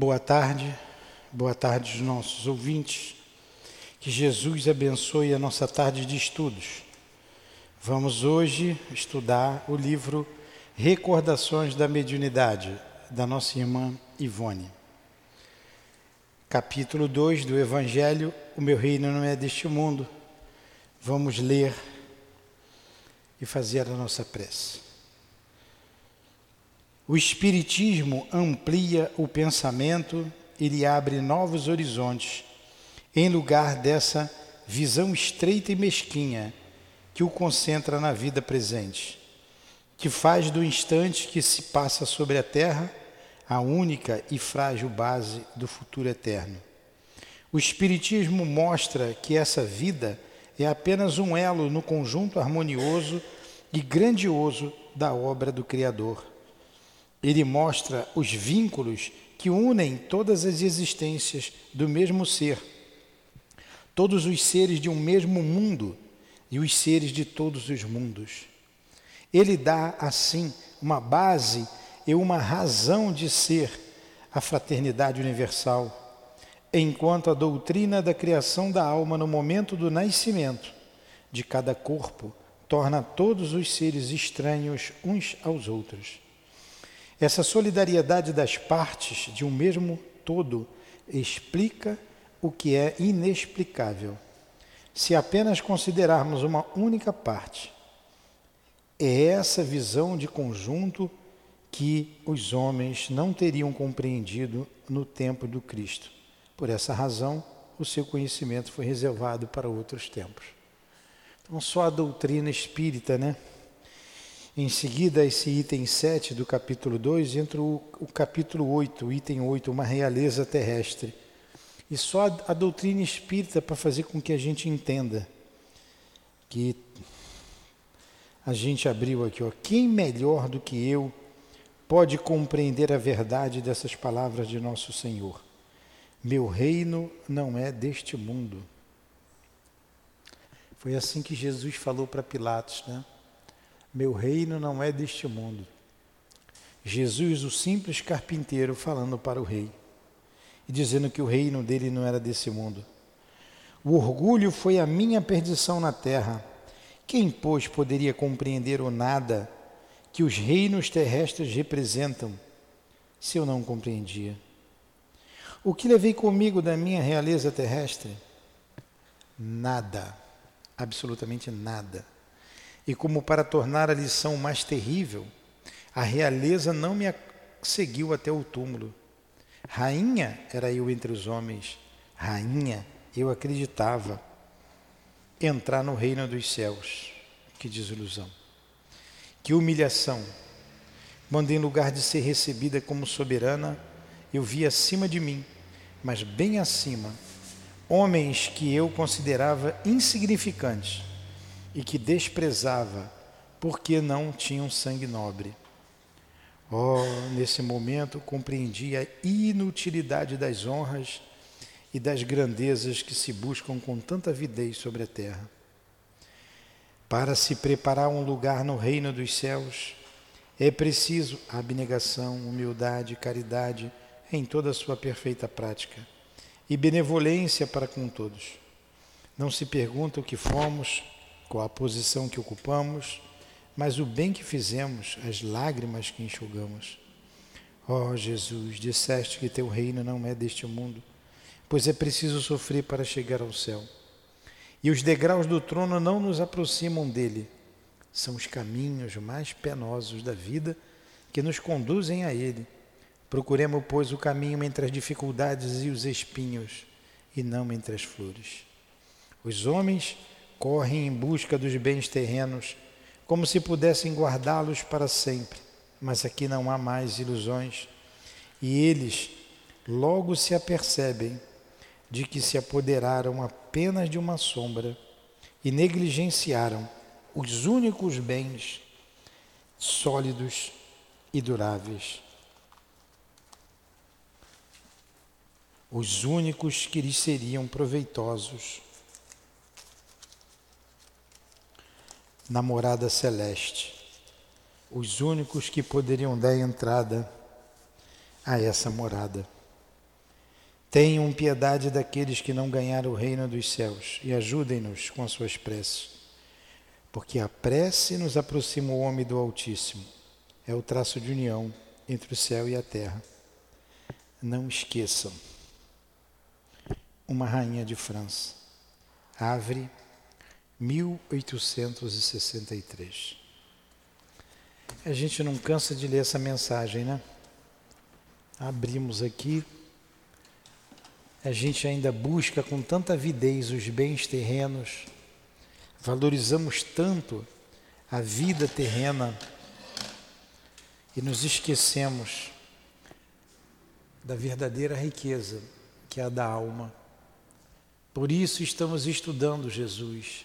Boa tarde, boa tarde aos nossos ouvintes. Que Jesus abençoe a nossa tarde de estudos. Vamos hoje estudar o livro Recordações da Mediunidade, da nossa irmã Ivone. Capítulo 2 do Evangelho: O meu reino não é deste mundo. Vamos ler e fazer a nossa prece. O Espiritismo amplia o pensamento e lhe abre novos horizontes, em lugar dessa visão estreita e mesquinha que o concentra na vida presente, que faz do instante que se passa sobre a terra a única e frágil base do futuro eterno. O Espiritismo mostra que essa vida é apenas um elo no conjunto harmonioso e grandioso da obra do Criador ele mostra os vínculos que unem todas as existências do mesmo ser, todos os seres de um mesmo mundo e os seres de todos os mundos. Ele dá, assim, uma base e uma razão de ser a fraternidade universal, enquanto a doutrina da criação da alma no momento do nascimento de cada corpo torna todos os seres estranhos uns aos outros. Essa solidariedade das partes de um mesmo todo explica o que é inexplicável. Se apenas considerarmos uma única parte, é essa visão de conjunto que os homens não teriam compreendido no tempo do Cristo. Por essa razão, o seu conhecimento foi reservado para outros tempos. Então, só a doutrina espírita, né? Em seguida, esse item 7 do capítulo 2, entra o, o capítulo 8, o item 8, uma realeza terrestre. E só a, a doutrina espírita para fazer com que a gente entenda que a gente abriu aqui, ó, quem melhor do que eu pode compreender a verdade dessas palavras de nosso Senhor? Meu reino não é deste mundo. Foi assim que Jesus falou para Pilatos, né? Meu reino não é deste mundo. Jesus, o simples carpinteiro, falando para o rei e dizendo que o reino dele não era desse mundo. O orgulho foi a minha perdição na terra. Quem, pois, poderia compreender o nada que os reinos terrestres representam, se eu não compreendia? O que levei comigo da minha realeza terrestre? Nada, absolutamente nada. E como para tornar a lição mais terrível, a realeza não me seguiu até o túmulo. Rainha era eu entre os homens, rainha, eu acreditava entrar no reino dos céus. Que desilusão. Que humilhação. Quando em lugar de ser recebida como soberana, eu vi acima de mim, mas bem acima, homens que eu considerava insignificantes e que desprezava, porque não tinham sangue nobre. Oh, nesse momento compreendi a inutilidade das honras e das grandezas que se buscam com tanta avidez sobre a terra. Para se preparar um lugar no reino dos céus, é preciso abnegação, humildade, caridade em toda a sua perfeita prática e benevolência para com todos. Não se pergunta o que fomos, qual a posição que ocupamos, mas o bem que fizemos, as lágrimas que enxugamos. Ó oh, Jesus, disseste que teu reino não é deste mundo, pois é preciso sofrer para chegar ao céu. E os degraus do trono não nos aproximam dele, são os caminhos mais penosos da vida que nos conduzem a ele. Procuremos, pois, o caminho entre as dificuldades e os espinhos, e não entre as flores. Os homens correm em busca dos bens terrenos, como se pudessem guardá-los para sempre. Mas aqui não há mais ilusões, e eles logo se apercebem de que se apoderaram apenas de uma sombra e negligenciaram os únicos bens sólidos e duráveis. Os únicos que lhes seriam proveitosos. Na morada celeste, os únicos que poderiam dar entrada a essa morada. Tenham piedade daqueles que não ganharam o reino dos céus e ajudem-nos com as suas preces, porque a prece nos aproxima o homem do Altíssimo. É o traço de união entre o céu e a terra. Não esqueçam. Uma rainha de França. Avre, 1863. A gente não cansa de ler essa mensagem, né? Abrimos aqui a gente ainda busca com tanta avidez os bens terrenos, valorizamos tanto a vida terrena e nos esquecemos da verdadeira riqueza que é a da alma. Por isso estamos estudando Jesus,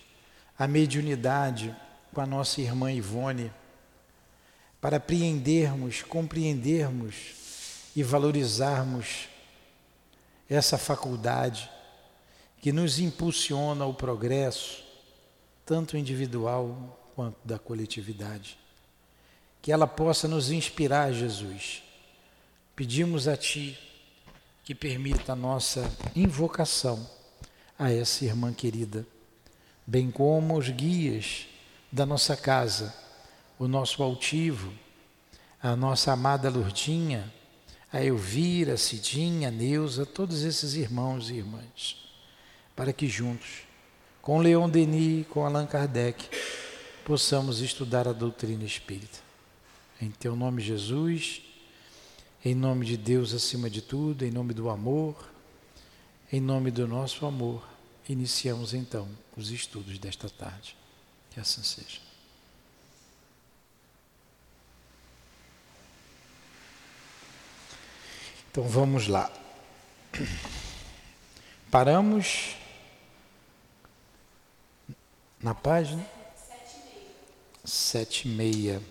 a mediunidade com a nossa irmã Ivone, para apreendermos, compreendermos e valorizarmos essa faculdade que nos impulsiona ao progresso, tanto individual quanto da coletividade. Que ela possa nos inspirar, Jesus. Pedimos a Ti que permita a nossa invocação a essa irmã querida, bem como os guias da nossa casa, o nosso altivo, a nossa amada Lurdinha a Elvira, a Cidinha, a Neuza, todos esses irmãos e irmãs, para que juntos, com Leon Denis, com Allan Kardec, possamos estudar a doutrina espírita. Em teu nome, Jesus, em nome de Deus acima de tudo, em nome do amor, em nome do nosso amor, iniciamos então os estudos desta tarde. Que assim seja. Então vamos lá. Paramos na página sete e meia.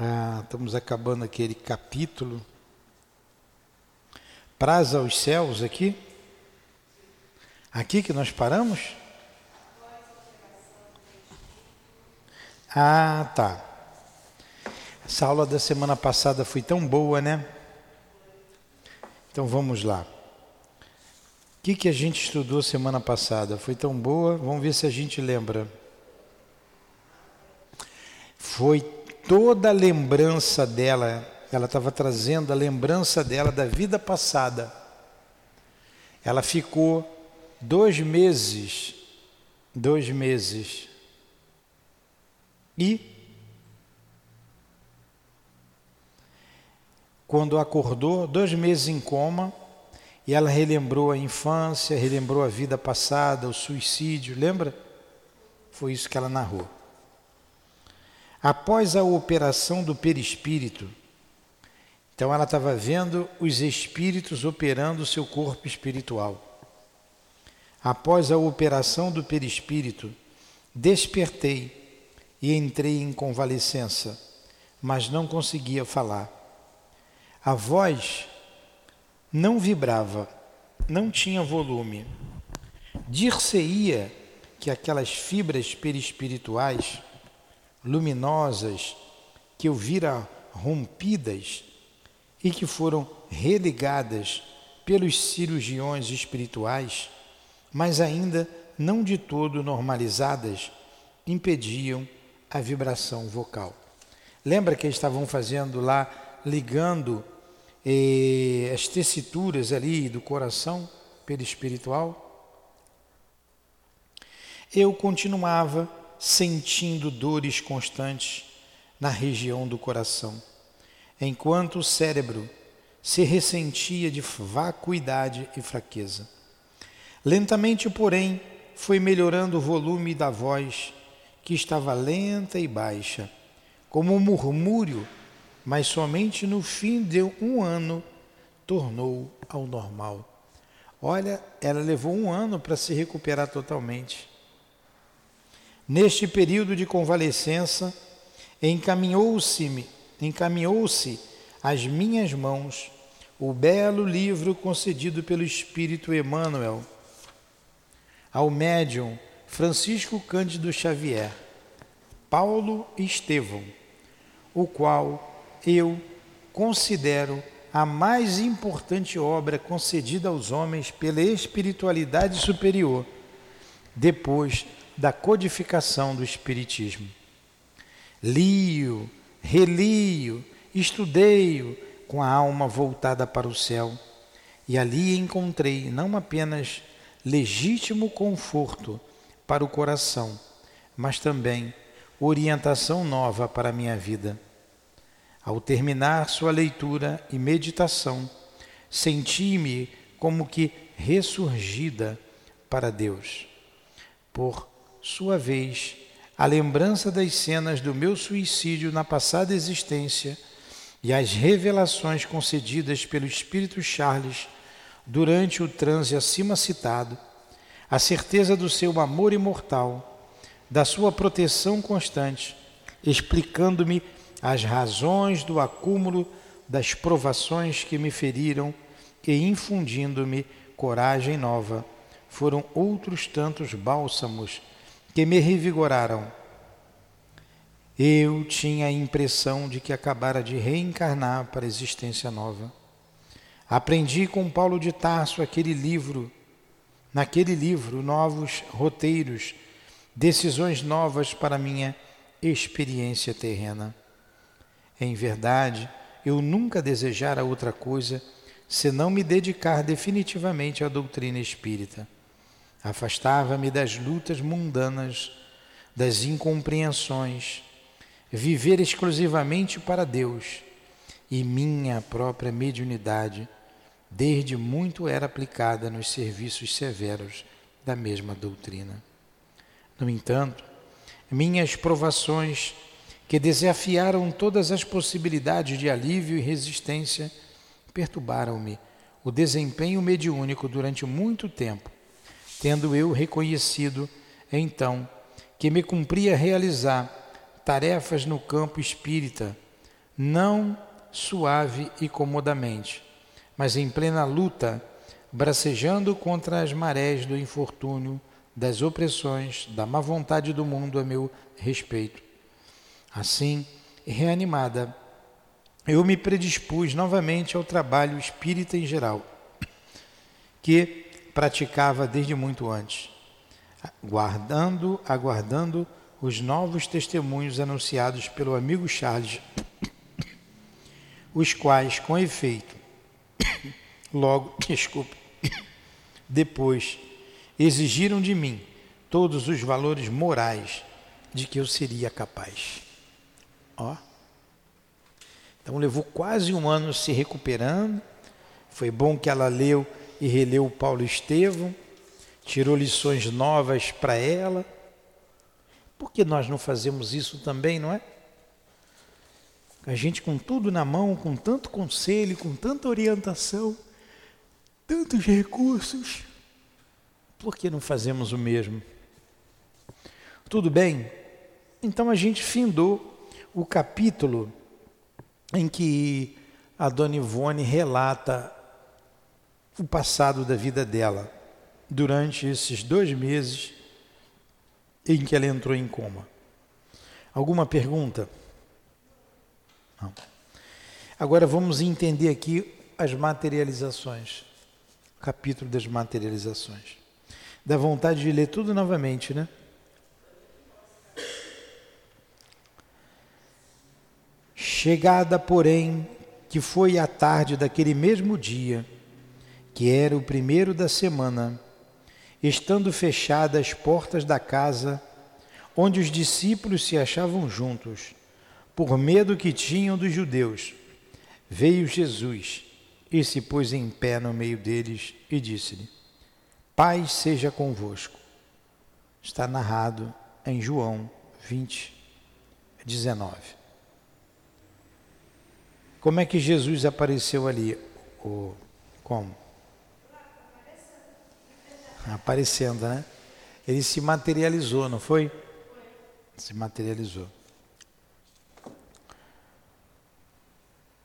Ah, estamos acabando aquele capítulo. Praza aos céus aqui. Aqui que nós paramos? Ah, tá. Essa aula da semana passada foi tão boa, né? Então vamos lá. O que, que a gente estudou semana passada? Foi tão boa? Vamos ver se a gente lembra. Foi toda a lembrança dela, ela estava trazendo a lembrança dela da vida passada. Ela ficou dois meses, dois meses e quando acordou, dois meses em coma, e ela relembrou a infância, relembrou a vida passada, o suicídio, lembra? Foi isso que ela narrou. Após a operação do perispírito, então ela estava vendo os espíritos operando o seu corpo espiritual. Após a operação do perispírito, despertei e entrei em convalescença, mas não conseguia falar. A voz não vibrava, não tinha volume. Dir-se-ia que aquelas fibras perispirituais luminosas que eu vira rompidas e que foram religadas pelos cirurgiões espirituais, mas ainda não de todo normalizadas, impediam a vibração vocal. Lembra que eles estavam fazendo lá, ligando eh, as tessituras ali do coração perispiritual? Eu continuava sentindo dores constantes na região do coração, enquanto o cérebro se ressentia de vacuidade e fraqueza. Lentamente, porém, foi melhorando o volume da voz que estava lenta e baixa, como um murmúrio, mas somente no fim de um ano tornou ao normal. Olha, ela levou um ano para se recuperar totalmente. Neste período de convalescença, encaminhou-se-me, encaminhou-se às minhas mãos o belo livro concedido pelo Espírito Emmanuel ao médium Francisco Cândido Xavier, Paulo Estevão, o qual eu considero a mais importante obra concedida aos homens pela espiritualidade superior, depois da codificação do Espiritismo. Li-o, reli-o, estudei-o com a alma voltada para o céu, e ali encontrei não apenas legítimo conforto para o coração, mas também orientação nova para a minha vida. Ao terminar sua leitura e meditação, senti-me como que ressurgida para Deus. Por sua vez, a lembrança das cenas do meu suicídio na passada existência e as revelações concedidas pelo Espírito Charles durante o transe acima citado, a certeza do seu amor imortal, da sua proteção constante, explicando-me as razões do acúmulo das provações que me feriram e infundindo-me coragem nova, foram outros tantos bálsamos que me revigoraram. Eu tinha a impressão de que acabara de reencarnar para a existência nova. Aprendi com Paulo de Tarso aquele livro, naquele livro, novos roteiros, decisões novas para minha experiência terrena. Em verdade, eu nunca desejara outra coisa senão me dedicar definitivamente à doutrina espírita. Afastava-me das lutas mundanas, das incompreensões, viver exclusivamente para Deus e minha própria mediunidade, desde muito era aplicada nos serviços severos da mesma doutrina. No entanto, minhas provações que desafiaram todas as possibilidades de alívio e resistência, perturbaram-me o desempenho mediúnico durante muito tempo, tendo eu reconhecido, então, que me cumpria realizar tarefas no campo espírita, não suave e comodamente, mas em plena luta, bracejando contra as marés do infortúnio, das opressões, da má vontade do mundo a meu respeito. Assim, reanimada, eu me predispus novamente ao trabalho espírita em geral, que praticava desde muito antes, guardando, aguardando os novos testemunhos anunciados pelo amigo Charles, os quais, com efeito, logo, desculpe, depois exigiram de mim todos os valores morais de que eu seria capaz. Ó. Então levou quase um ano se recuperando. Foi bom que ela leu e releu Paulo Estevão, tirou lições novas para ela. Por que nós não fazemos isso também, não é? A gente com tudo na mão, com tanto conselho, com tanta orientação, tantos recursos, por que não fazemos o mesmo? Tudo bem? Então a gente findou o capítulo em que a Dona Ivone relata o passado da vida dela durante esses dois meses em que ela entrou em coma. Alguma pergunta? Não. Agora vamos entender aqui as materializações. capítulo das materializações. Dá vontade de ler tudo novamente, né? Chegada, porém, que foi a tarde daquele mesmo dia, que era o primeiro da semana, estando fechadas as portas da casa, onde os discípulos se achavam juntos, por medo que tinham dos judeus, veio Jesus e se pôs em pé no meio deles e disse-lhe: Paz seja convosco. Está narrado em João 20, 19. Como é que Jesus apareceu ali? Como? Aparecendo, né? Ele se materializou, não foi? Se materializou.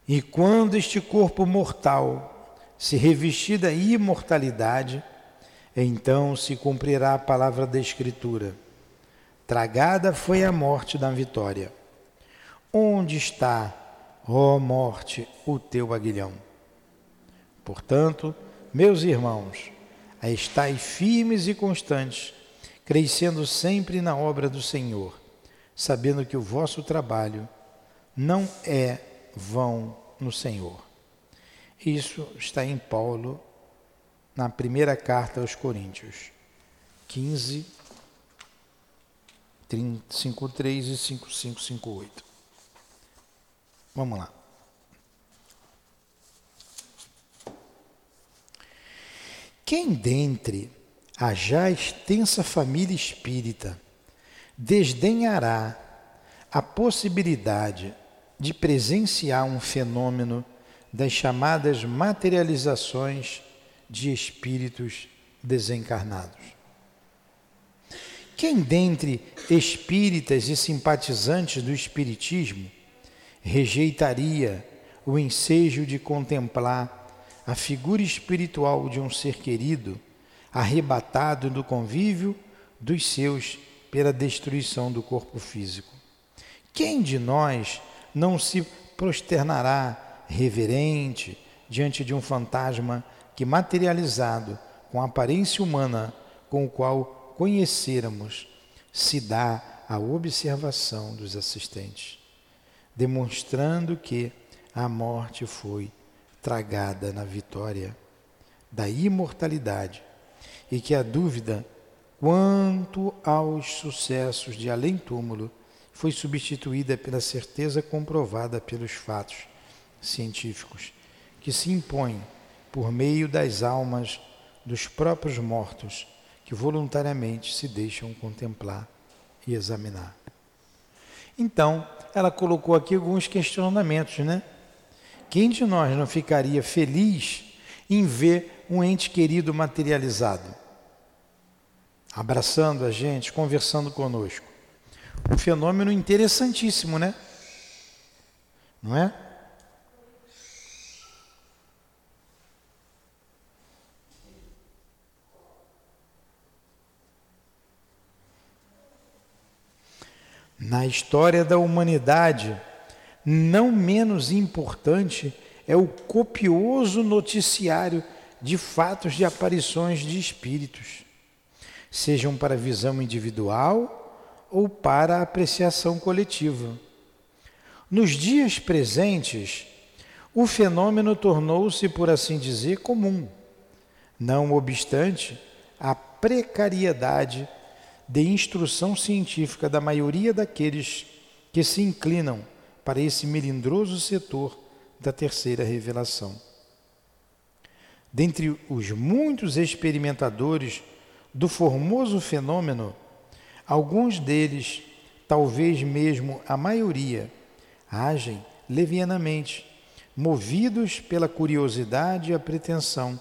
E quando este corpo mortal se revestir da imortalidade, então se cumprirá a palavra da Escritura. Tragada foi a morte da vitória. Onde está, ó morte, o teu aguilhão? Portanto, meus irmãos, estai firmes e constantes, crescendo sempre na obra do Senhor, sabendo que o vosso trabalho não é vão no Senhor. Isso está em Paulo, na primeira carta aos Coríntios, 15, 5.3 e 5.558. Vamos lá. Quem dentre a já extensa família espírita desdenhará a possibilidade de presenciar um fenômeno das chamadas materializações de espíritos desencarnados? Quem dentre espíritas e simpatizantes do Espiritismo rejeitaria o ensejo de contemplar a figura espiritual de um ser querido arrebatado do convívio dos seus pela destruição do corpo físico? Quem de nós não se prosternará reverente diante de um fantasma que materializado com aparência humana com o qual conhecermos, se dá a observação dos assistentes, demonstrando que a morte foi tragada na vitória da imortalidade e que a dúvida quanto aos sucessos de além-túmulo foi substituída pela certeza comprovada pelos fatos científicos que se impõem por meio das almas dos próprios mortos que voluntariamente se deixam contemplar e examinar. Então, ela colocou aqui alguns questionamentos, né? Quem de nós não ficaria feliz em ver um ente querido materializado? Abraçando a gente, conversando conosco. Um fenômeno interessantíssimo, né? Não é? Na história da humanidade, não menos importante é o copioso noticiário de fatos de aparições de espíritos, sejam para visão individual ou para apreciação coletiva. Nos dias presentes, o fenômeno tornou-se, por assim dizer, comum. Não obstante, a precariedade de instrução científica da maioria daqueles que se inclinam para esse melindroso setor da terceira revelação. Dentre os muitos experimentadores do formoso fenômeno, alguns deles, talvez mesmo a maioria, agem levianamente, movidos pela curiosidade e a pretensão,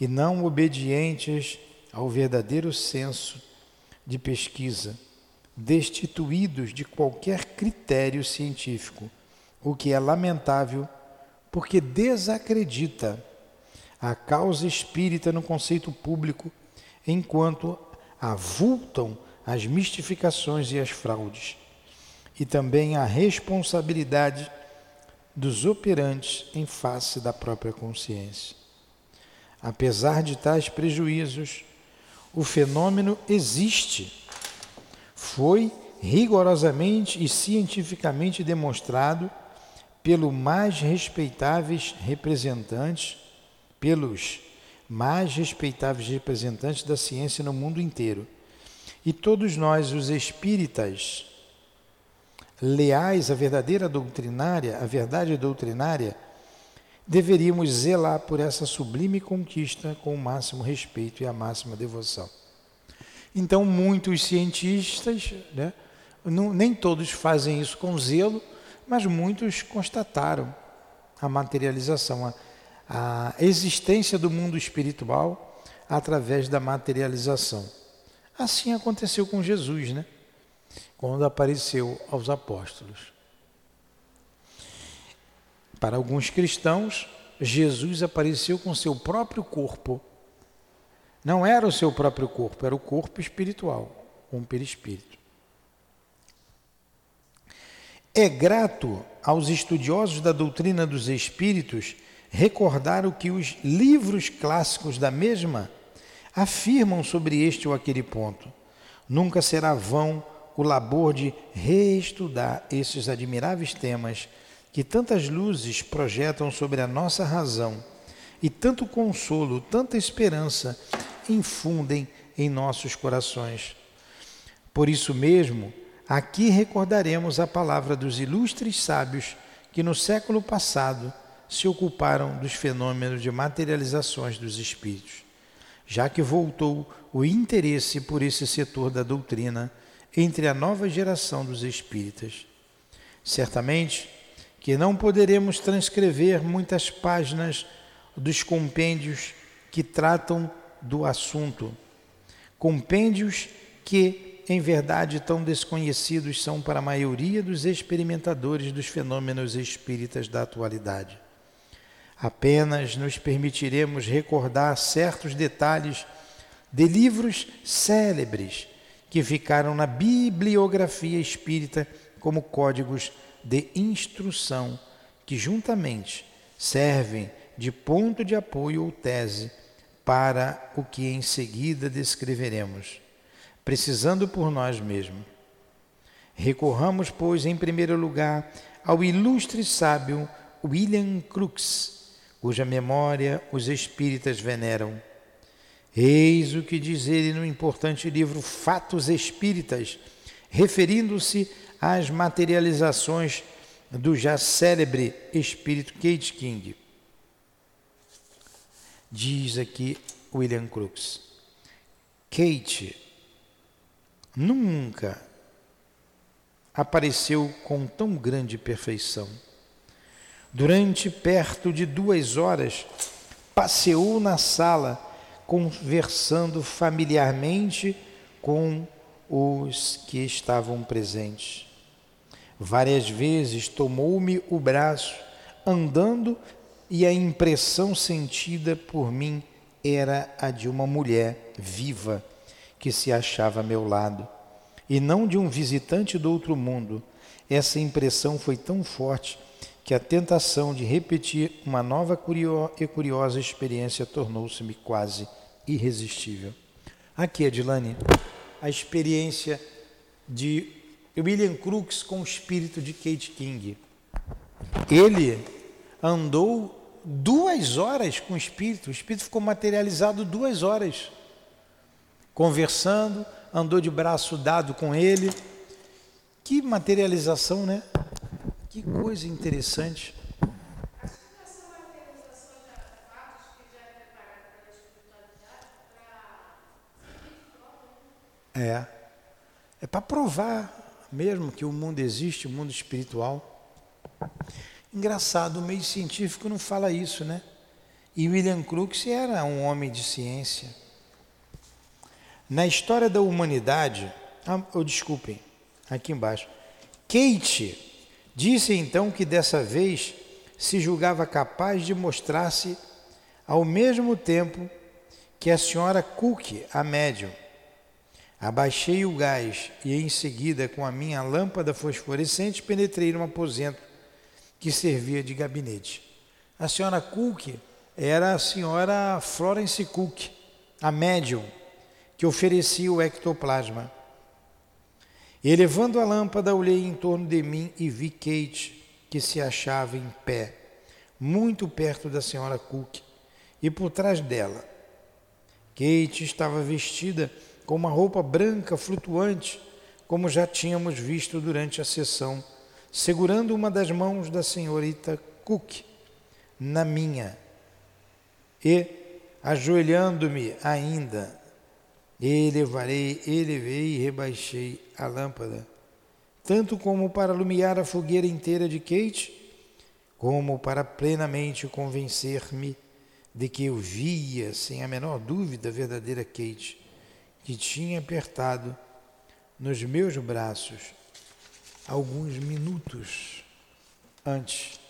e não obedientes ao verdadeiro senso de pesquisa, destituídos de qualquer critério científico, o que é lamentável porque desacredita a causa espírita no conceito público, enquanto avultam as mistificações e as fraudes, e também a responsabilidade dos operantes em face da própria consciência. Apesar de tais prejuízos, o fenômeno existe. Foi rigorosamente e cientificamente demonstrado pelo mais respeitáveis representantes, pelos mais respeitáveis representantes da ciência no mundo inteiro. E todos nós, os espíritas, leais à verdadeira doutrinária, à verdade doutrinária, deveríamos zelar por essa sublime conquista com o máximo respeito e a máxima devoção. Então, muitos cientistas, né, não, nem todos fazem isso com zelo, mas muitos constataram a materialização, a, a existência do mundo espiritual através da materialização. Assim aconteceu com Jesus, né? Quando apareceu aos apóstolos. Para alguns cristãos, Jesus apareceu com seu próprio corpo. Não era o seu próprio corpo, era o corpo espiritual, o perispírito. É grato aos estudiosos da doutrina dos espíritos recordar o que os livros clássicos da mesma afirmam sobre este ou aquele ponto. Nunca será vão o labor de reestudar esses admiráveis temas que tantas luzes projetam sobre a nossa razão e tanto consolo, tanta esperança infundem em nossos corações. Por isso mesmo, aqui recordaremos a palavra dos ilustres sábios que no século passado se ocuparam dos fenômenos de materializações dos espíritos, já que voltou o interesse por esse setor da doutrina entre a nova geração dos espíritas. Certamente que não poderemos transcrever muitas páginas dos compêndios que tratam do assunto, compêndios que, em verdade, tão desconhecidos são para a maioria dos experimentadores dos fenômenos espíritas da atualidade. Apenas nos permitiremos recordar certos detalhes de livros célebres que ficaram na bibliografia espírita como códigos de instrução que juntamente servem de ponto de apoio ou tese para o que em seguida descreveremos, precisando por nós mesmos. Recorramos, pois, em primeiro lugar, ao ilustre sábio William Crookes, cuja memória os espíritas veneram Eis o que diz ele no importante livro Fatos Espíritas, referindo-se às materializações do já célebre espírito Kate King. Diz aqui William Crookes: Kate nunca apareceu com tão grande perfeição. Durante perto de duas horas, passeou na sala conversando familiarmente com os que estavam presentes. Várias vezes tomou-me o braço, andando, e a impressão sentida por mim era a de uma mulher viva que se achava a meu lado, e não de um visitante do outro mundo. Essa impressão foi tão forte que a tentação de repetir uma nova e curiosa experiência tornou-se-me quase irresistível. Aqui, Adilane, a experiência de William Crookes com o espírito de Kate King. Ele andou duas horas com o espírito, o espírito ficou materializado duas horas, conversando, andou de braço dado com ele. Que materialização, né? Que coisa interessante. É. É para provar mesmo que o mundo existe, o mundo espiritual. Engraçado, o meio científico não fala isso, né? E William Crookes era um homem de ciência. Na história da humanidade, ah, oh, desculpem, aqui embaixo. Kate Disse então que dessa vez se julgava capaz de mostrar-se ao mesmo tempo que a senhora Cook, a médium. Abaixei o gás e em seguida, com a minha lâmpada fosforescente, penetrei num aposento que servia de gabinete. A senhora Cook era a senhora Florence Cook, a médium, que oferecia o ectoplasma. Elevando a lâmpada, olhei em torno de mim e vi Kate, que se achava em pé, muito perto da senhora Cook, e por trás dela. Kate estava vestida com uma roupa branca flutuante, como já tínhamos visto durante a sessão, segurando uma das mãos da senhorita Cook na minha e ajoelhando-me ainda Elevarei, elevei e rebaixei a lâmpada, tanto como para alumiar a fogueira inteira de Kate, como para plenamente convencer-me de que eu via, sem a menor dúvida, a verdadeira Kate, que tinha apertado nos meus braços alguns minutos antes,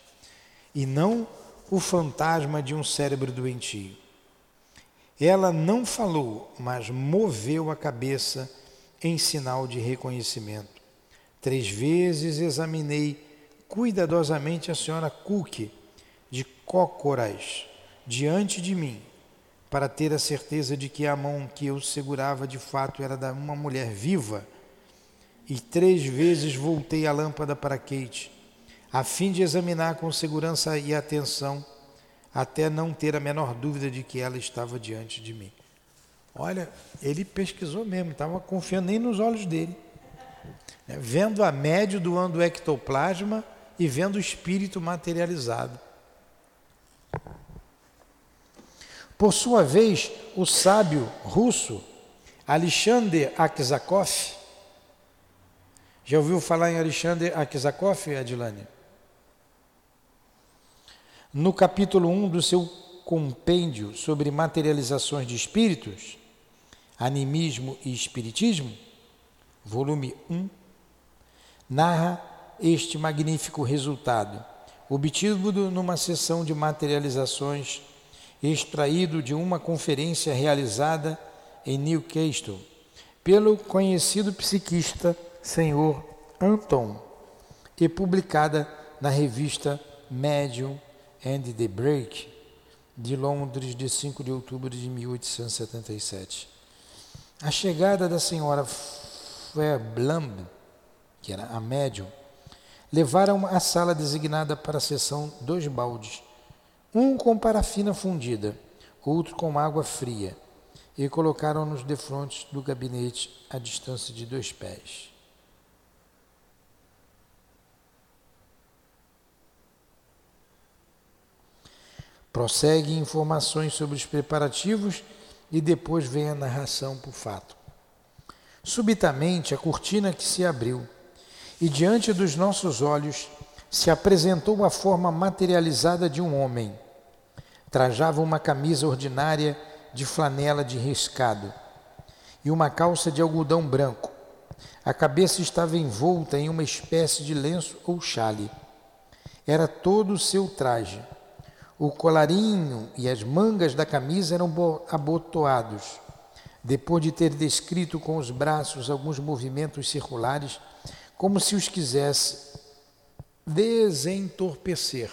e não o fantasma de um cérebro doentio. Ela não falou, mas moveu a cabeça em sinal de reconhecimento. Três vezes examinei cuidadosamente a senhora Cook de Cócoras diante de mim, para ter a certeza de que a mão que eu segurava de fato era da uma mulher viva. E três vezes voltei a lâmpada para Kate, a fim de examinar com segurança e atenção, até não ter a menor dúvida de que ela estava diante de mim. Olha, ele pesquisou mesmo, estava confiando nem nos olhos dele. Né? Vendo a médio doando ectoplasma e vendo o espírito materializado. Por sua vez, o sábio russo Alexander Aksakov, já ouviu falar em Alexander Aksakov, Adilane? No capítulo 1 do seu compêndio sobre materializações de espíritos, animismo e espiritismo, volume 1, narra este magnífico resultado, obtido numa sessão de materializações extraído de uma conferência realizada em Newcastle pelo conhecido psiquista Senhor Anton e publicada na revista Medium and the Break de Londres de 5 de outubro de 1877. A chegada da senhora Fairblum, que era a médium, levaram à sala designada para a sessão dois baldes um com parafina fundida, outro com água fria, e colocaram-nos defronte do gabinete à distância de dois pés. Prossegue informações sobre os preparativos e depois vem a narração por fato. Subitamente a cortina que se abriu e diante dos nossos olhos se apresentou a forma materializada de um homem Trajava uma camisa ordinária de flanela de riscado e uma calça de algodão branco. A cabeça estava envolta em uma espécie de lenço ou chale. Era todo o seu traje. O colarinho e as mangas da camisa eram abotoados. Depois de ter descrito com os braços alguns movimentos circulares, como se os quisesse desentorpecer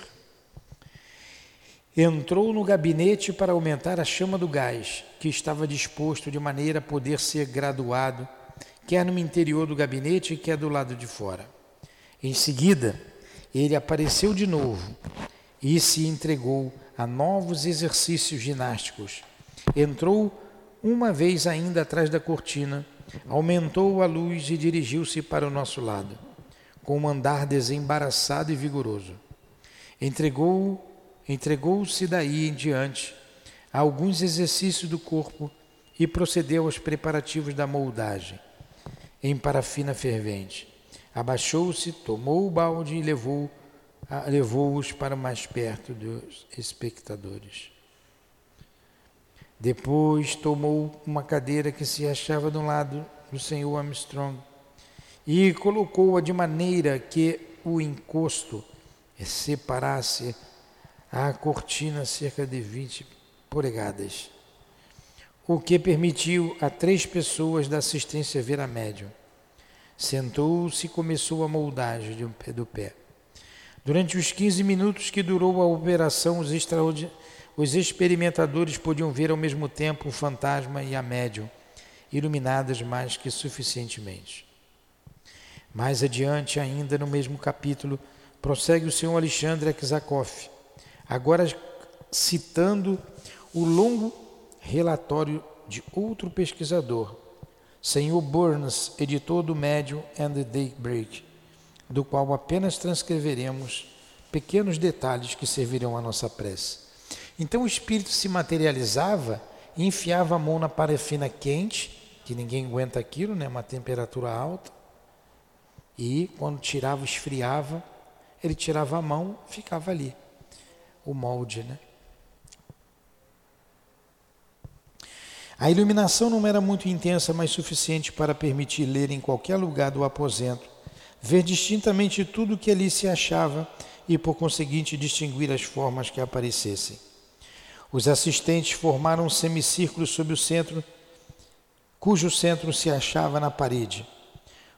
entrou no gabinete para aumentar a chama do gás, que estava disposto de maneira a poder ser graduado, quer no interior do gabinete, quer do lado de fora. Em seguida, ele apareceu de novo e se entregou a novos exercícios ginásticos. Entrou uma vez ainda atrás da cortina, aumentou a luz e dirigiu-se para o nosso lado, com um andar desembaraçado e vigoroso. Entregou entregou-se daí em diante a alguns exercícios do corpo e procedeu aos preparativos da moldagem em parafina fervente. Abaixou-se, tomou o balde e levou levou-os para mais perto dos espectadores. Depois tomou uma cadeira que se achava do lado do senhor Armstrong e colocou-a de maneira que o encosto separasse a cortina cerca de 20 polegadas, o que permitiu a três pessoas da assistência ver a médium. Sentou-se e começou a moldagem do pé. Durante os 15 minutos que durou a operação, os, os experimentadores podiam ver ao mesmo tempo o fantasma e a médium, iluminadas mais que suficientemente. Mais adiante, ainda no mesmo capítulo, prossegue o senhor Alexandre Aksakoff, Agora, citando o longo relatório de outro pesquisador, Senhor Burns, editor do Medium and the Daybreak, do qual apenas transcreveremos pequenos detalhes que servirão à nossa prece. Então o espírito se materializava e enfiava a mão na parafina quente, que ninguém aguenta aquilo, né, uma temperatura alta, e quando tirava, esfriava, ele tirava a mão, ficava ali o molde, né? A iluminação não era muito intensa, mas suficiente para permitir ler em qualquer lugar do aposento, ver distintamente tudo o que ali se achava e, por conseguinte, distinguir as formas que aparecessem. Os assistentes formaram um semicírculo sobre o centro, cujo centro se achava na parede.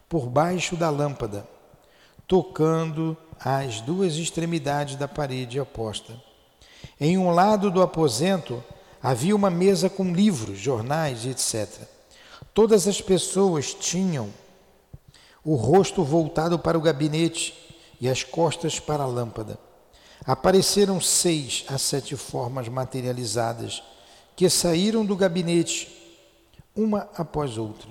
por baixo da lâmpada, tocando às duas extremidades da parede oposta. Em um lado do aposento havia uma mesa com livros, jornais, etc. Todas as pessoas tinham o rosto voltado para o gabinete e as costas para a lâmpada. Apareceram seis a sete formas materializadas que saíram do gabinete, uma após outra.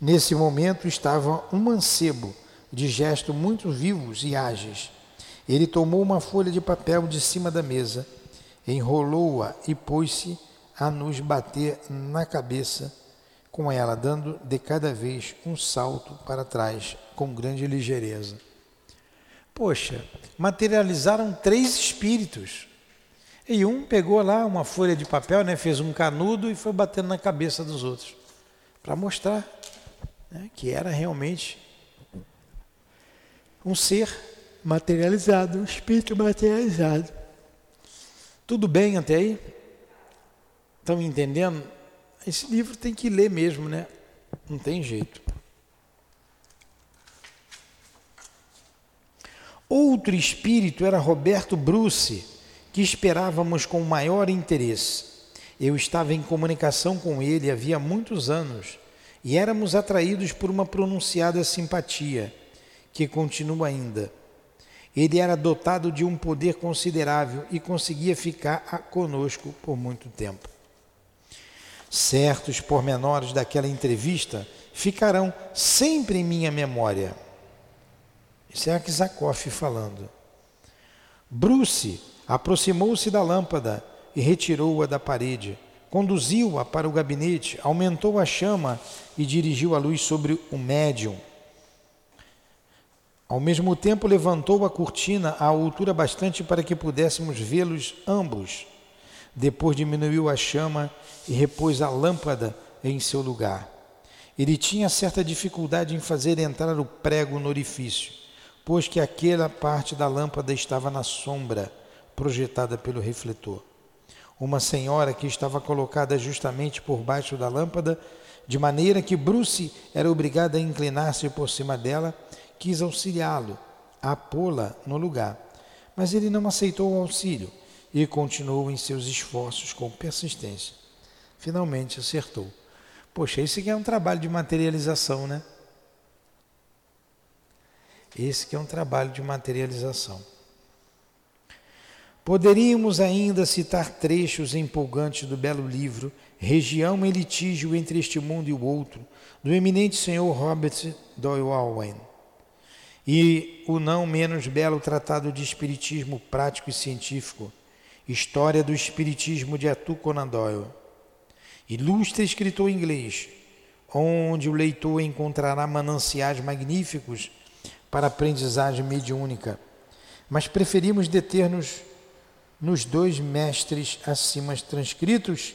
Nesse momento estava um mancebo, de gesto muito vivos e ágeis. Ele tomou uma folha de papel de cima da mesa, enrolou-a e pôs-se a nos bater na cabeça com ela, dando de cada vez um salto para trás com grande ligeireza. Poxa, materializaram três espíritos. E um pegou lá uma folha de papel, né, fez um canudo e foi batendo na cabeça dos outros, para mostrar né, que era realmente um ser materializado, um espírito materializado. Tudo bem até aí? Estão entendendo? Esse livro tem que ler mesmo, né? Não tem jeito. Outro espírito era Roberto Bruce, que esperávamos com maior interesse. Eu estava em comunicação com ele havia muitos anos e éramos atraídos por uma pronunciada simpatia, que continua ainda. Ele era dotado de um poder considerável e conseguia ficar conosco por muito tempo. Certos pormenores daquela entrevista ficarão sempre em minha memória isso é Aksakoff falando. Bruce aproximou-se da lâmpada e retirou-a da parede. Conduziu-a para o gabinete, aumentou a chama e dirigiu a luz sobre o médium. Ao mesmo tempo, levantou a cortina à altura bastante para que pudéssemos vê-los ambos. Depois diminuiu a chama e repôs a lâmpada em seu lugar. Ele tinha certa dificuldade em fazer entrar o prego no orifício pois que aquela parte da lâmpada estava na sombra projetada pelo refletor. Uma senhora que estava colocada justamente por baixo da lâmpada, de maneira que Bruce era obrigado a inclinar-se por cima dela, quis auxiliá-lo, a pô-la no lugar. Mas ele não aceitou o auxílio e continuou em seus esforços com persistência. Finalmente acertou. Poxa, isso aqui é um trabalho de materialização, né? Esse que é um trabalho de materialização. Poderíamos ainda citar trechos empolgantes do belo livro Região em Litígio entre este mundo e o outro, do eminente senhor Robert Doyle Owen, e o não menos belo tratado de Espiritismo Prático e Científico, História do Espiritismo de Arthur Conan Doyle. Ilustre escritor inglês, onde o leitor encontrará mananciais magníficos para aprendizagem mediúnica, mas preferimos deter-nos nos dois mestres acima transcritos,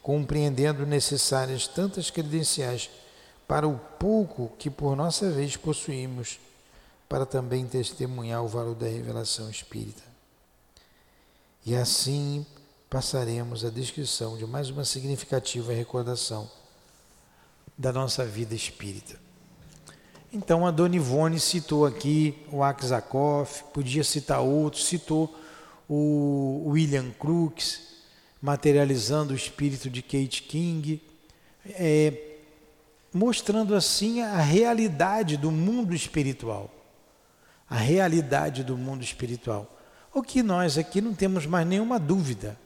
compreendendo necessárias tantas credenciais para o pouco que por nossa vez possuímos, para também testemunhar o valor da revelação espírita. E assim passaremos a descrição de mais uma significativa recordação da nossa vida espírita. Então a Dona Ivone citou aqui o Aksakoff, podia citar outros, citou o William Crookes, materializando o espírito de Kate King, é, mostrando assim a realidade do mundo espiritual. A realidade do mundo espiritual. O que nós aqui não temos mais nenhuma dúvida.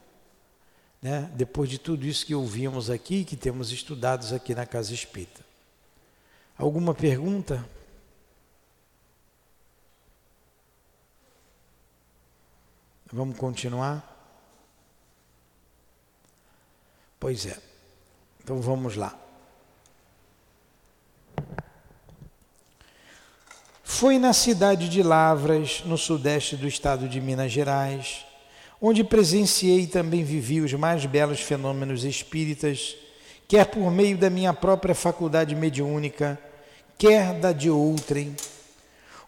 Né? Depois de tudo isso que ouvimos aqui, que temos estudados aqui na Casa Espírita. Alguma pergunta? Vamos continuar? Pois é. Então vamos lá. Foi na cidade de Lavras, no sudeste do estado de Minas Gerais, onde presenciei e também vivi os mais belos fenômenos espíritas quer por meio da minha própria faculdade mediúnica, quer da de outrem,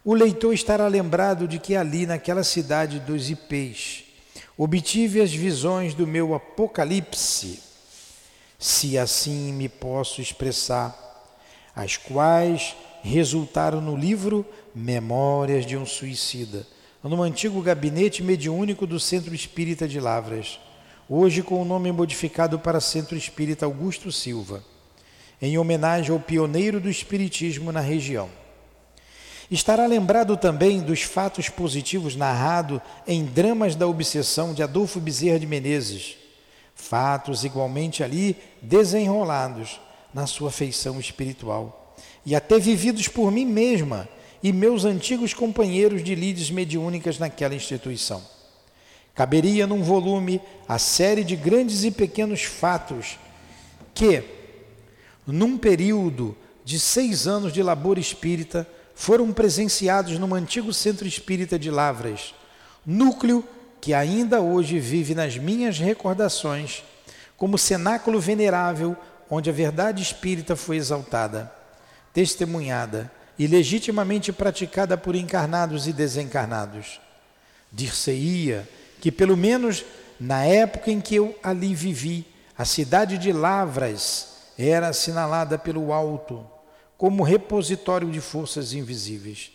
o leitor estará lembrado de que ali, naquela cidade dos Ipês, obtive as visões do meu Apocalipse, se assim me posso expressar, as quais resultaram no livro Memórias de um Suicida, no antigo gabinete mediúnico do Centro Espírita de Lavras, hoje com o nome modificado para Centro Espírita Augusto Silva, em homenagem ao pioneiro do Espiritismo na região. Estará lembrado também dos fatos positivos narrados em Dramas da Obsessão de Adolfo Bezerra de Menezes, fatos igualmente ali desenrolados na sua feição espiritual e até vividos por mim mesma e meus antigos companheiros de lides mediúnicas naquela instituição. Caberia num volume a série de grandes e pequenos fatos que, num período de seis anos de labor espírita, foram presenciados no antigo centro espírita de Lavras, núcleo que ainda hoje vive nas minhas recordações como cenáculo venerável onde a verdade espírita foi exaltada, testemunhada e legitimamente praticada por encarnados e desencarnados. Dir-se-ia que, pelo menos na época em que eu ali vivi, a cidade de Lavras era assinalada pelo alto como repositório de forças invisíveis.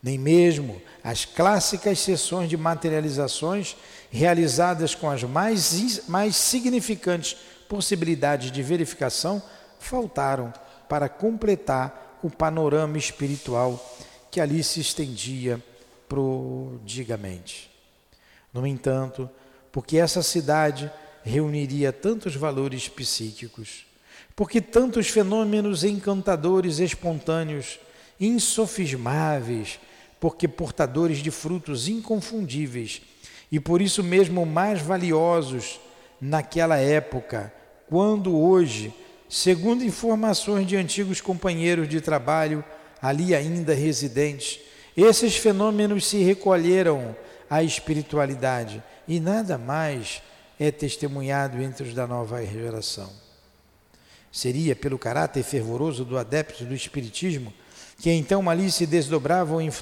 Nem mesmo as clássicas sessões de materializações realizadas com as mais, mais significantes possibilidades de verificação faltaram para completar o panorama espiritual que ali se estendia prodigamente. No entanto, porque essa cidade reuniria tantos valores psíquicos, porque tantos fenômenos encantadores, espontâneos, insofismáveis, porque portadores de frutos inconfundíveis e por isso mesmo mais valiosos naquela época, quando hoje, segundo informações de antigos companheiros de trabalho ali ainda residentes, esses fenômenos se recolheram à espiritualidade e nada mais é testemunhado entre os da nova geração. Seria pelo caráter fervoroso do adepto do Espiritismo que então ali se desdobravam em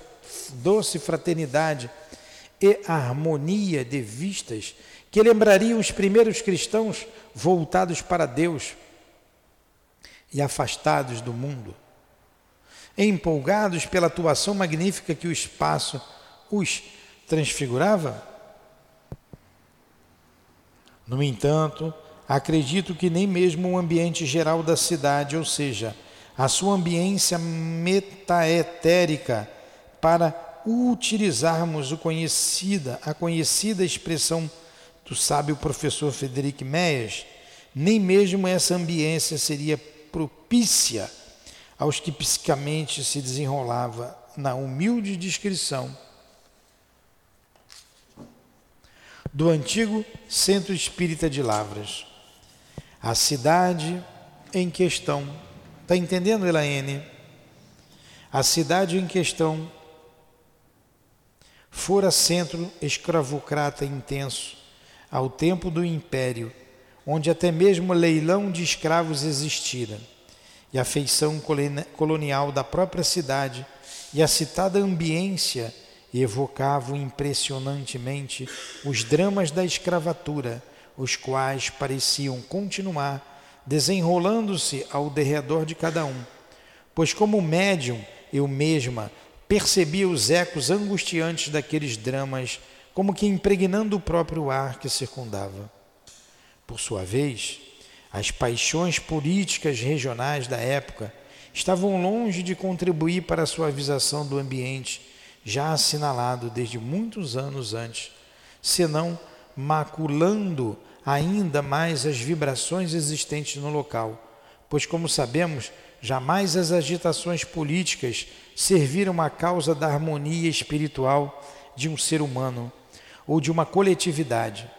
doce fraternidade e harmonia de vistas que lembrariam os primeiros cristãos voltados para Deus e afastados do mundo, empolgados pela atuação magnífica que o espaço os transfigurava? No entanto, acredito que nem mesmo o ambiente geral da cidade, ou seja, a sua ambiência metaetérica, para utilizarmos o conhecida, a conhecida expressão do sábio professor Frederic Meyers, nem mesmo essa ambiência seria propícia aos que psicamente se desenrolava na humilde descrição do antigo centro espírita de Lavras. A cidade em questão, está entendendo, Elaine? A cidade em questão fora centro escravocrata intenso ao tempo do império, onde até mesmo leilão de escravos existira, e a feição colonial da própria cidade e a citada ambiência evocavam impressionantemente os dramas da escravatura os quais pareciam continuar desenrolando-se ao derredor de cada um. Pois, como médium, eu mesma percebia os ecos angustiantes daqueles dramas, como que impregnando o próprio ar que circundava. Por sua vez, as paixões políticas regionais da época estavam longe de contribuir para a suavização do ambiente já assinalado desde muitos anos antes, senão maculando ainda mais as vibrações existentes no local, pois, como sabemos, jamais as agitações políticas serviram à causa da harmonia espiritual de um ser humano ou de uma coletividade.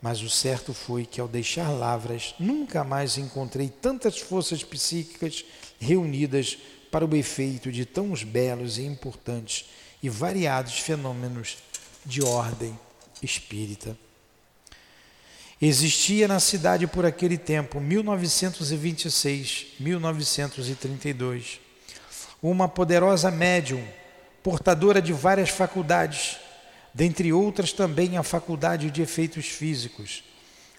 Mas o certo foi que, ao deixar Lavras, nunca mais encontrei tantas forças psíquicas reunidas para o efeito de tão belos e importantes e variados fenômenos de ordem espírita. Existia na cidade por aquele tempo, 1926, 1932, uma poderosa médium, portadora de várias faculdades, dentre outras também a faculdade de efeitos físicos,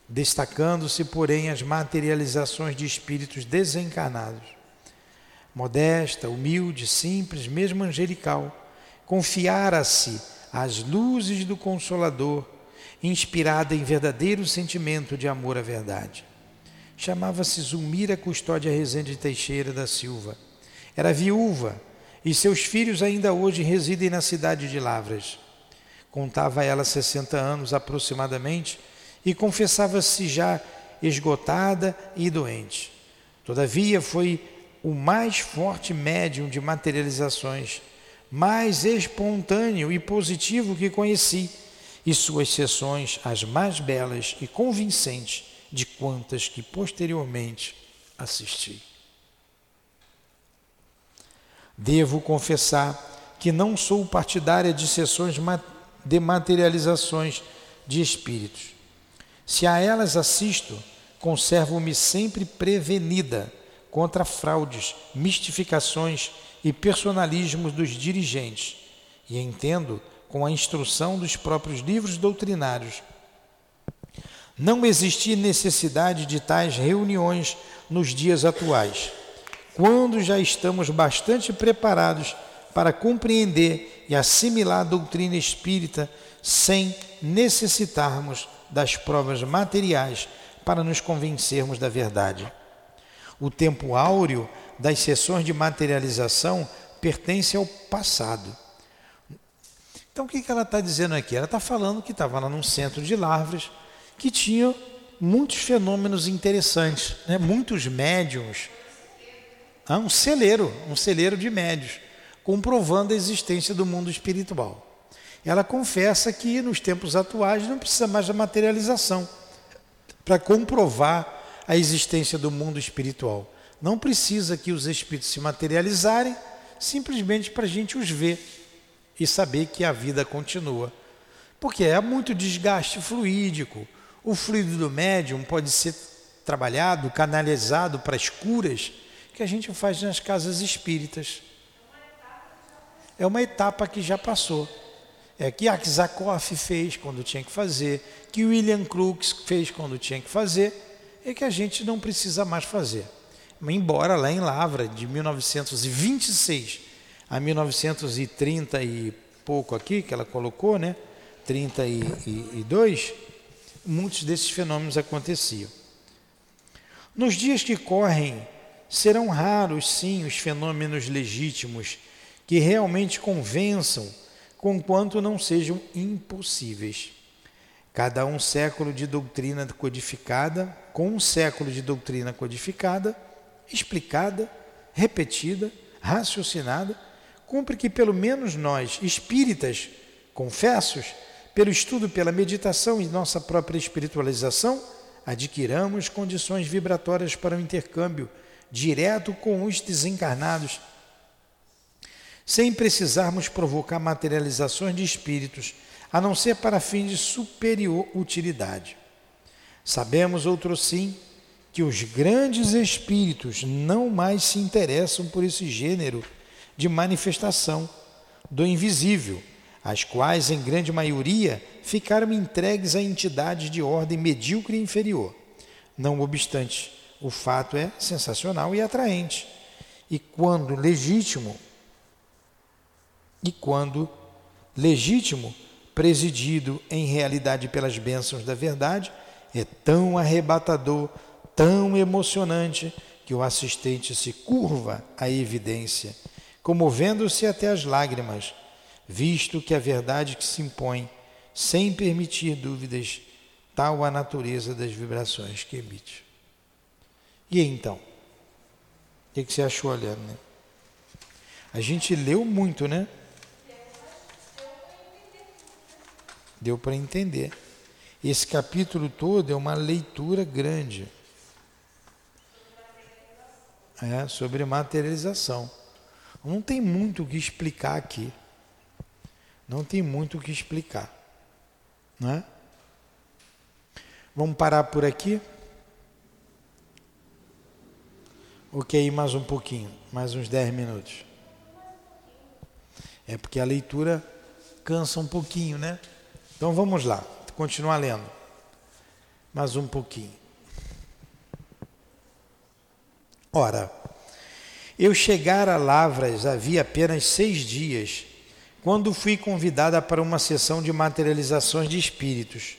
destacando-se, porém, as materializações de espíritos desencarnados. modesta, humilde, simples, mesmo angelical, confiara-se às luzes do Consolador, inspirada em verdadeiro sentimento de amor à verdade. Chamava-se Zulmira Custódia Rezende Teixeira da Silva. Era viúva e seus filhos ainda hoje residem na cidade de Lavras. Contava ela 60 anos aproximadamente e confessava-se já esgotada e doente. Todavia, foi o mais forte médium de materializações, mais espontâneo e positivo que conheci, e suas sessões as mais belas e convincentes de quantas que posteriormente assisti. Devo confessar que não sou partidária de sessões de materializações de espíritos. Se a elas assisto, conservo-me sempre prevenida contra fraudes, mistificações e personalismos dos dirigentes e entendo, com a instrução dos próprios livros doutrinários, não existir necessidade de tais reuniões nos dias atuais, quando já estamos bastante preparados para compreender e assimilar a doutrina espírita sem necessitarmos das provas materiais para nos convencermos da verdade. O tempo áureo das sessões de materialização pertence ao passado. Então, o que ela está dizendo aqui? Ela está falando que estava lá num centro de Lavras que tinha muitos fenômenos interessantes, né? muitos médiums. Ah, um celeiro, um celeiro de médios, comprovando a existência do mundo espiritual. Ela confessa que nos tempos atuais não precisa mais da materialização para comprovar a existência do mundo espiritual. Não precisa que os espíritos se materializarem simplesmente para a gente os ver e saber que a vida continua. Porque é muito desgaste fluídico. O fluido do médium pode ser trabalhado, canalizado para as curas que a gente faz nas casas espíritas. É uma etapa que já passou. É que Aksakoff fez quando tinha que fazer, que William Crookes fez quando tinha que fazer, e que a gente não precisa mais fazer. Embora lá em Lavra, de 1926 a 1930 e pouco aqui, que ela colocou, né? 32, muitos desses fenômenos aconteciam. Nos dias que correm, serão raros, sim, os fenômenos legítimos que realmente convençam, conquanto não sejam impossíveis. Cada um século de doutrina codificada, com um século de doutrina codificada, explicada, repetida, raciocinada, cumpre que pelo menos nós, espíritas, confessos, pelo estudo, pela meditação e nossa própria espiritualização, adquiramos condições vibratórias para o intercâmbio direto com os desencarnados, sem precisarmos provocar materializações de espíritos, a não ser para fins de superior utilidade. Sabemos, outro sim, que os grandes espíritos não mais se interessam por esse gênero de manifestação do invisível, as quais, em grande maioria, ficaram entregues a entidades de ordem medíocre e inferior. Não obstante, o fato é sensacional e atraente. E quando legítimo, e quando legítimo, presidido em realidade pelas bênçãos da verdade, é tão arrebatador, tão emocionante, que o assistente se curva à evidência, comovendo-se até as lágrimas, visto que a verdade que se impõe, sem permitir dúvidas, tal a natureza das vibrações que emite. E então? O que, você achou olhando, né? A gente leu muito, né? Deu para entender. Esse capítulo todo é uma leitura grande. É, sobre materialização. Não tem muito o que explicar aqui. Não tem muito o que explicar. Não é? Vamos parar por aqui? Ok, mais um pouquinho, mais uns 10 minutos. É porque a leitura cansa um pouquinho, né? Então vamos lá, continuar lendo. Mais um pouquinho. Ora, Eu chegara a Lavras havia apenas seis dias, quando fui convidada para uma sessão de materializações de espíritos,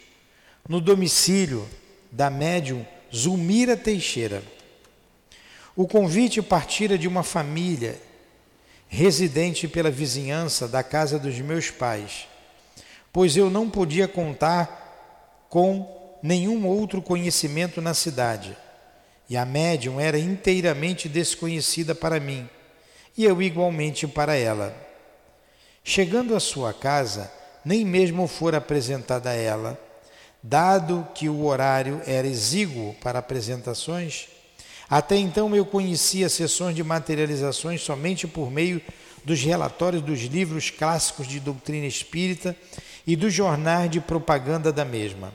no domicílio da médium Zulmira Teixeira. O convite partira de uma família residente pela vizinhança da casa dos meus pais, pois eu não podia contar com nenhum outro conhecimento na cidade e a médium era inteiramente desconhecida para mim, e eu igualmente para ela. Chegando à sua casa, nem mesmo fora apresentada a ela, dado que o horário era exíguo para apresentações. Até então eu conhecia sessões de materializações somente por meio dos relatórios dos livros clássicos de doutrina espírita e dos jornais de propaganda da mesma.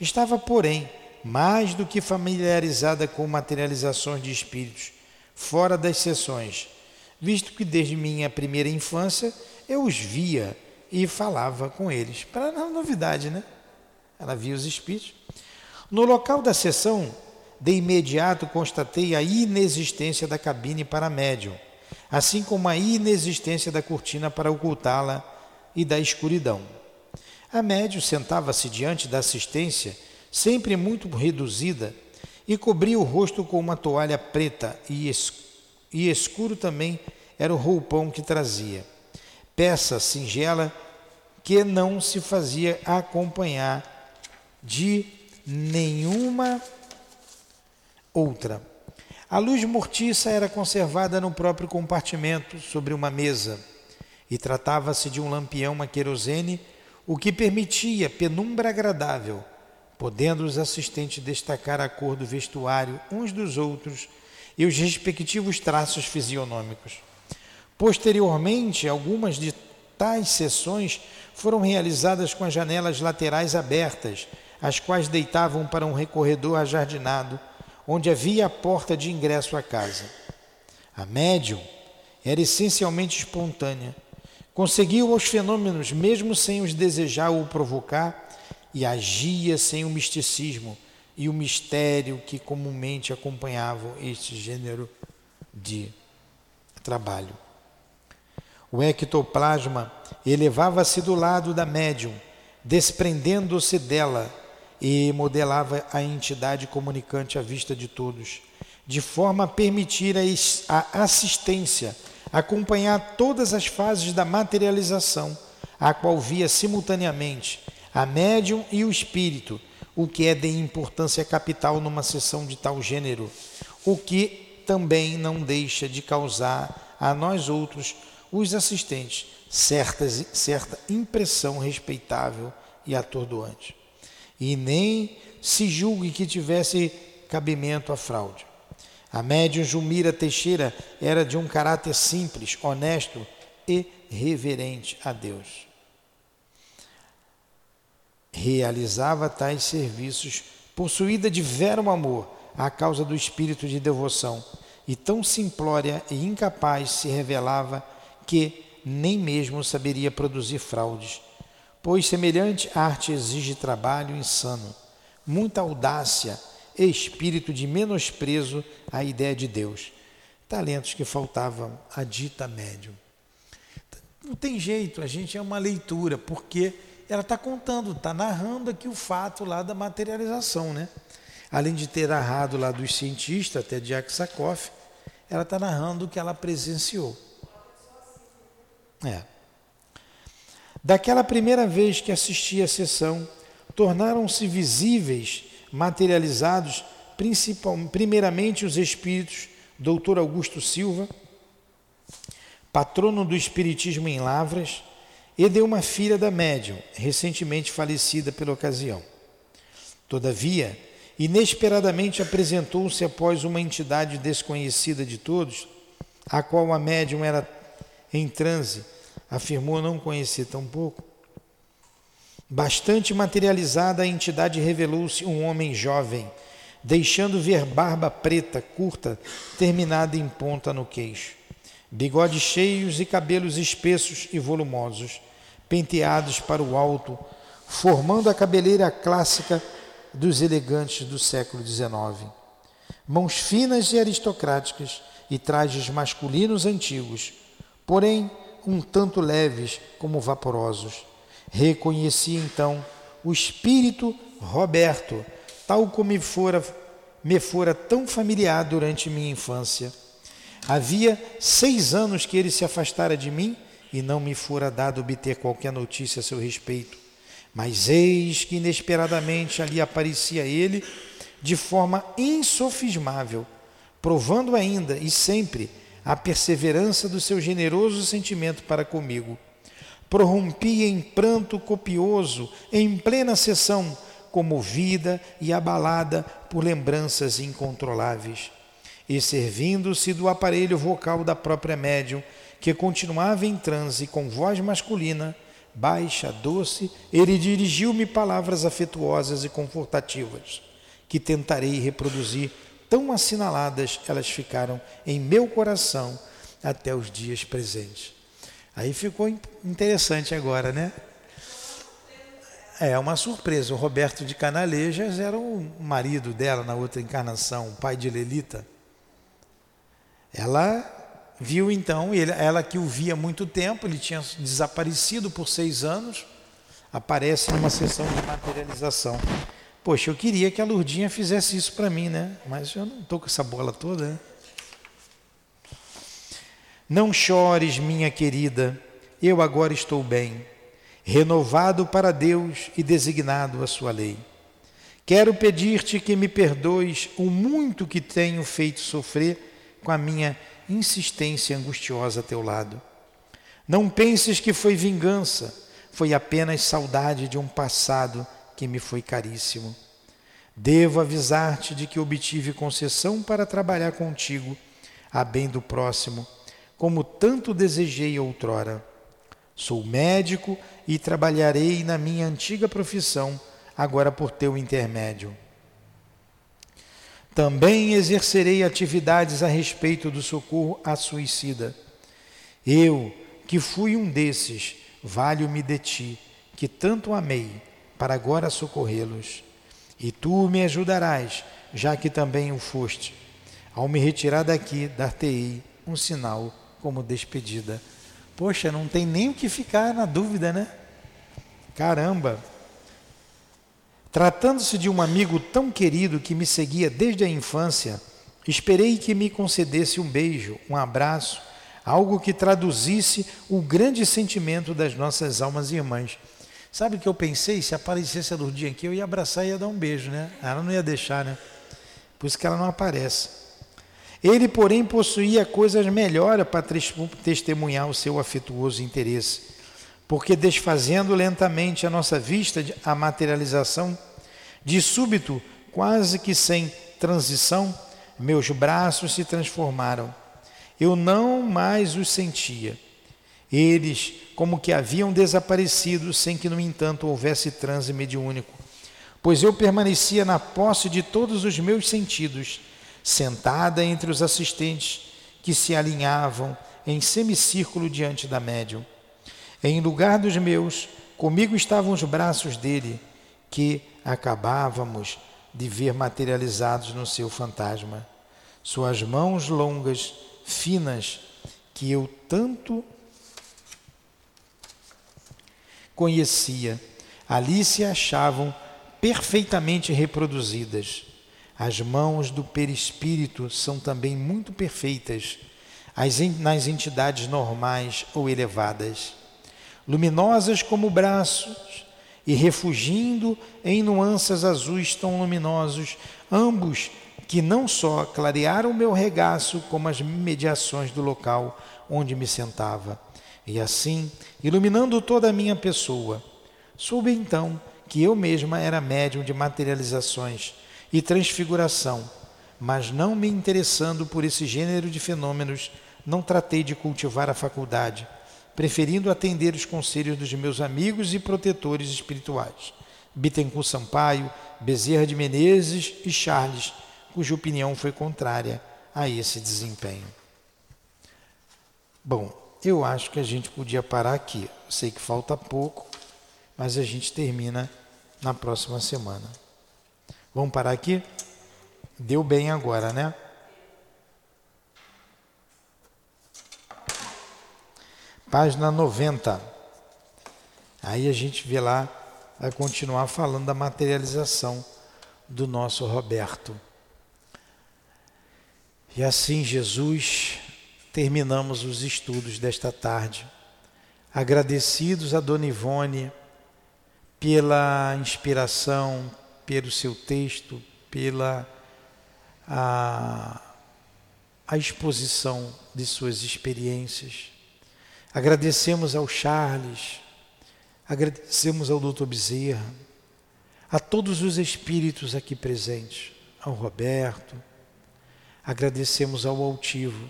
Estava, porém, mais do que familiarizada com materializações de espíritos fora das sessões, visto que desde minha primeira infância eu os via e falava com eles. Para não novidade, né? Ela via os espíritos. No local da sessão, de imediato constatei a inexistência da cabine para médium, assim como a inexistência da cortina para ocultá-la e da escuridão. A médium sentava-se diante da assistência sempre muito reduzida, e cobria o rosto com uma toalha preta e, escuro também era o roupão que trazia. Peça singela que não se fazia acompanhar de nenhuma outra. A luz mortiça era conservada no próprio compartimento, sobre uma mesa, e tratava-se de um lampião a querosene, o que permitia penumbra agradável podendo os assistentes destacar a cor do vestuário uns dos outros e os respectivos traços fisionômicos. Posteriormente, algumas de tais sessões foram realizadas com as janelas laterais abertas, as quais deitavam para um recorredor ajardinado, onde havia a porta de ingresso à casa. A médium era essencialmente espontânea. Conseguiu os fenômenos, mesmo sem os desejar ou provocar, e agia sem o misticismo e o mistério que comumente acompanhavam este gênero de trabalho. O ectoplasma elevava-se do lado da médium, desprendendo-se dela e modelava a entidade comunicante à vista de todos, de forma a permitir a assistência, acompanhar todas as fases da materialização, a qual via simultaneamente a médium e o espírito, o que é de importância capital numa sessão de tal gênero, o que também não deixa de causar a nós outros, os assistentes, certas, certa impressão respeitável e atordoante. E nem se julgue que tivesse cabimento a fraude. A médium Jumira Teixeira era de um caráter simples, honesto e reverente a Deus. Realizava tais serviços, possuída de vero amor à causa do espírito de devoção, e tão simplória e incapaz se revelava que nem mesmo saberia produzir fraudes, pois semelhante arte exige trabalho insano, muita audácia espírito de menosprezo à ideia de Deus, talentos que faltavam à dita médium. Não tem jeito, a gente é uma leitura, porque ela está contando, está narrando aqui o fato lá da materialização, né? Além de ter narrado lá dos cientistas, até de Aksakoff, ela está narrando o que ela presenciou. É. Daquela primeira vez que assisti à sessão, tornaram-se visíveis, materializados, primeiramente os espíritos, Dr. Augusto Silva, patrono do Espiritismo em Lavras, e de uma filha da médium, recentemente falecida pela ocasião. Todavia, inesperadamente apresentou-se após uma entidade desconhecida de todos, a qual a médium era em transe, afirmou não conhecer tão pouco. Bastante materializada, a entidade revelou-se um homem jovem, deixando ver barba preta, curta, terminada em ponta no queixo, bigodes cheios e cabelos espessos e volumosos penteados para o alto, formando a cabeleira clássica dos elegantes do século XIX. Mãos finas e aristocráticas e trajes masculinos antigos, porém um tanto leves como vaporosos. Reconheci então o espírito Roberto, tal como me fora, me fora tão familiar durante minha infância. Havia seis anos que ele se afastara de mim e não me fora dado obter qualquer notícia a seu respeito. Mas eis que inesperadamente ali aparecia ele de forma insofismável, provando ainda e sempre a perseverança do seu generoso sentimento para comigo. Prorrompia em pranto copioso, em plena sessão, comovida e abalada por lembranças incontroláveis. E servindo-se do aparelho vocal da própria médium, que continuava em transe com voz masculina, baixa, doce, ele dirigiu-me palavras afetuosas e confortativas, que tentarei reproduzir, tão assinaladas elas ficaram em meu coração até os dias presentes. Aí ficou interessante agora, né? É uma surpresa. O Roberto de Canalejas era o marido dela na outra encarnação, o pai de Lelita. Ela viu então, ele, ela que o via há muito tempo, ele tinha desaparecido por seis anos, aparece numa sessão de materialização. Poxa, eu queria que a Lurdinha fizesse isso para mim, né? Mas eu não estou com essa bola toda, né? Não chores, minha querida, eu agora estou bem renovado para Deus e designado a sua lei. Quero pedir-te que me perdoes o muito que tenho feito sofrer com a minha insistência angustiosa a teu lado. Não penses que foi vingança, foi apenas saudade de um passado que me foi caríssimo. Devo avisar-te de que obtive concessão para trabalhar contigo, a bem do próximo, como tanto desejei outrora. Sou médico e trabalharei na minha antiga profissão, agora por teu intermédio. Também exercerei atividades a respeito do socorro a suicida. Eu, que fui um desses, valho-me de ti, que tanto amei, para agora socorrê-los. E tu me ajudarás, já que também o foste. Ao me retirar daqui, dar-te-ei um sinal como despedida. Poxa, não tem nem o que ficar na dúvida, né? Caramba! Tratando-se de um amigo tão querido que me seguia desde a infância, esperei que me concedesse um beijo, um abraço, algo que traduzisse o grande sentimento das nossas almas irmãs. Sabe o que eu pensei? Se aparecesse a Lourdinha aqui, eu ia abraçar e ia dar um beijo, né? Ela não ia deixar, né? Por isso que ela não aparece. Ele, porém, possuía coisas melhores para testemunhar o seu afetuoso interesse, porque desfazendo lentamente a nossa vista a materialização, de súbito, quase que sem transição, meus braços se transformaram. Eu não mais os sentia. Eles, como que haviam desaparecido, sem que, no entanto, houvesse transe mediúnico, pois eu permanecia na posse de todos os meus sentidos sentada entre os assistentes que se alinhavam em semicírculo diante da médium. Em lugar dos meus, comigo estavam os braços dele, que acabávamos de ver materializados no seu fantasma. Suas mãos longas, finas, que eu tanto conhecia, ali se achavam perfeitamente reproduzidas. As mãos do perispírito são também muito perfeitas nas entidades normais ou elevadas, luminosas como braços e refugindo em nuances azuis tão luminosos, ambos que não só clarearam meu regaço, como as mediações do local onde me sentava, e assim, iluminando toda a minha pessoa. Soube então que eu mesma era médium de materializações e transfiguração, mas não me interessando por esse gênero de fenômenos, não tratei de cultivar a faculdade, preferindo atender os conselhos dos meus amigos e protetores espirituais, Bittencourt Sampaio, Bezerra de Menezes e Charles, cuja opinião foi contrária a esse desempenho. Bom, eu acho que a gente podia parar aqui. Sei que falta pouco, mas a gente termina na próxima semana. Vamos parar aqui? Deu bem agora, né? Página 90. Aí a gente vê lá, vai continuar falando da materialização do nosso Roberto. E assim, Jesus, terminamos os estudos desta tarde. Agradecidos a Dona Ivone pela inspiração, pelo seu texto, pela a, a exposição de suas experiências. Agradecemos ao Charles, agradecemos ao Dr. Bezerra, a todos os espíritos aqui presentes, ao Roberto, agradecemos ao Altivo,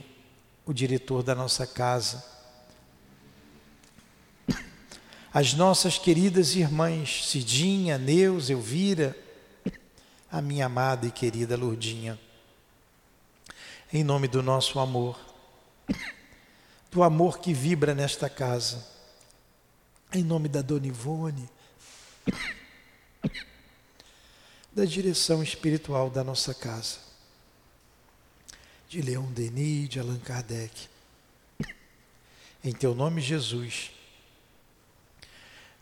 o diretor da nossa casa, as nossas queridas irmãs Cidinha, Neus, Elvira, a minha amada e querida Lourdinha. Em nome do nosso amor, do amor que vibra nesta casa, em nome da Dona Ivone, da direção espiritual da nossa casa, de Leon Denis, de Allan Kardec. Em teu nome, Jesus.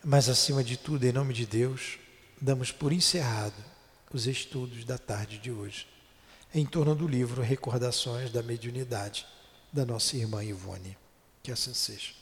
Mas acima de tudo, em nome de Deus, damos por encerrado os estudos da tarde de hoje, em torno do livro Recordações da Mediunidade, da nossa irmã Ivone. Que assim seja.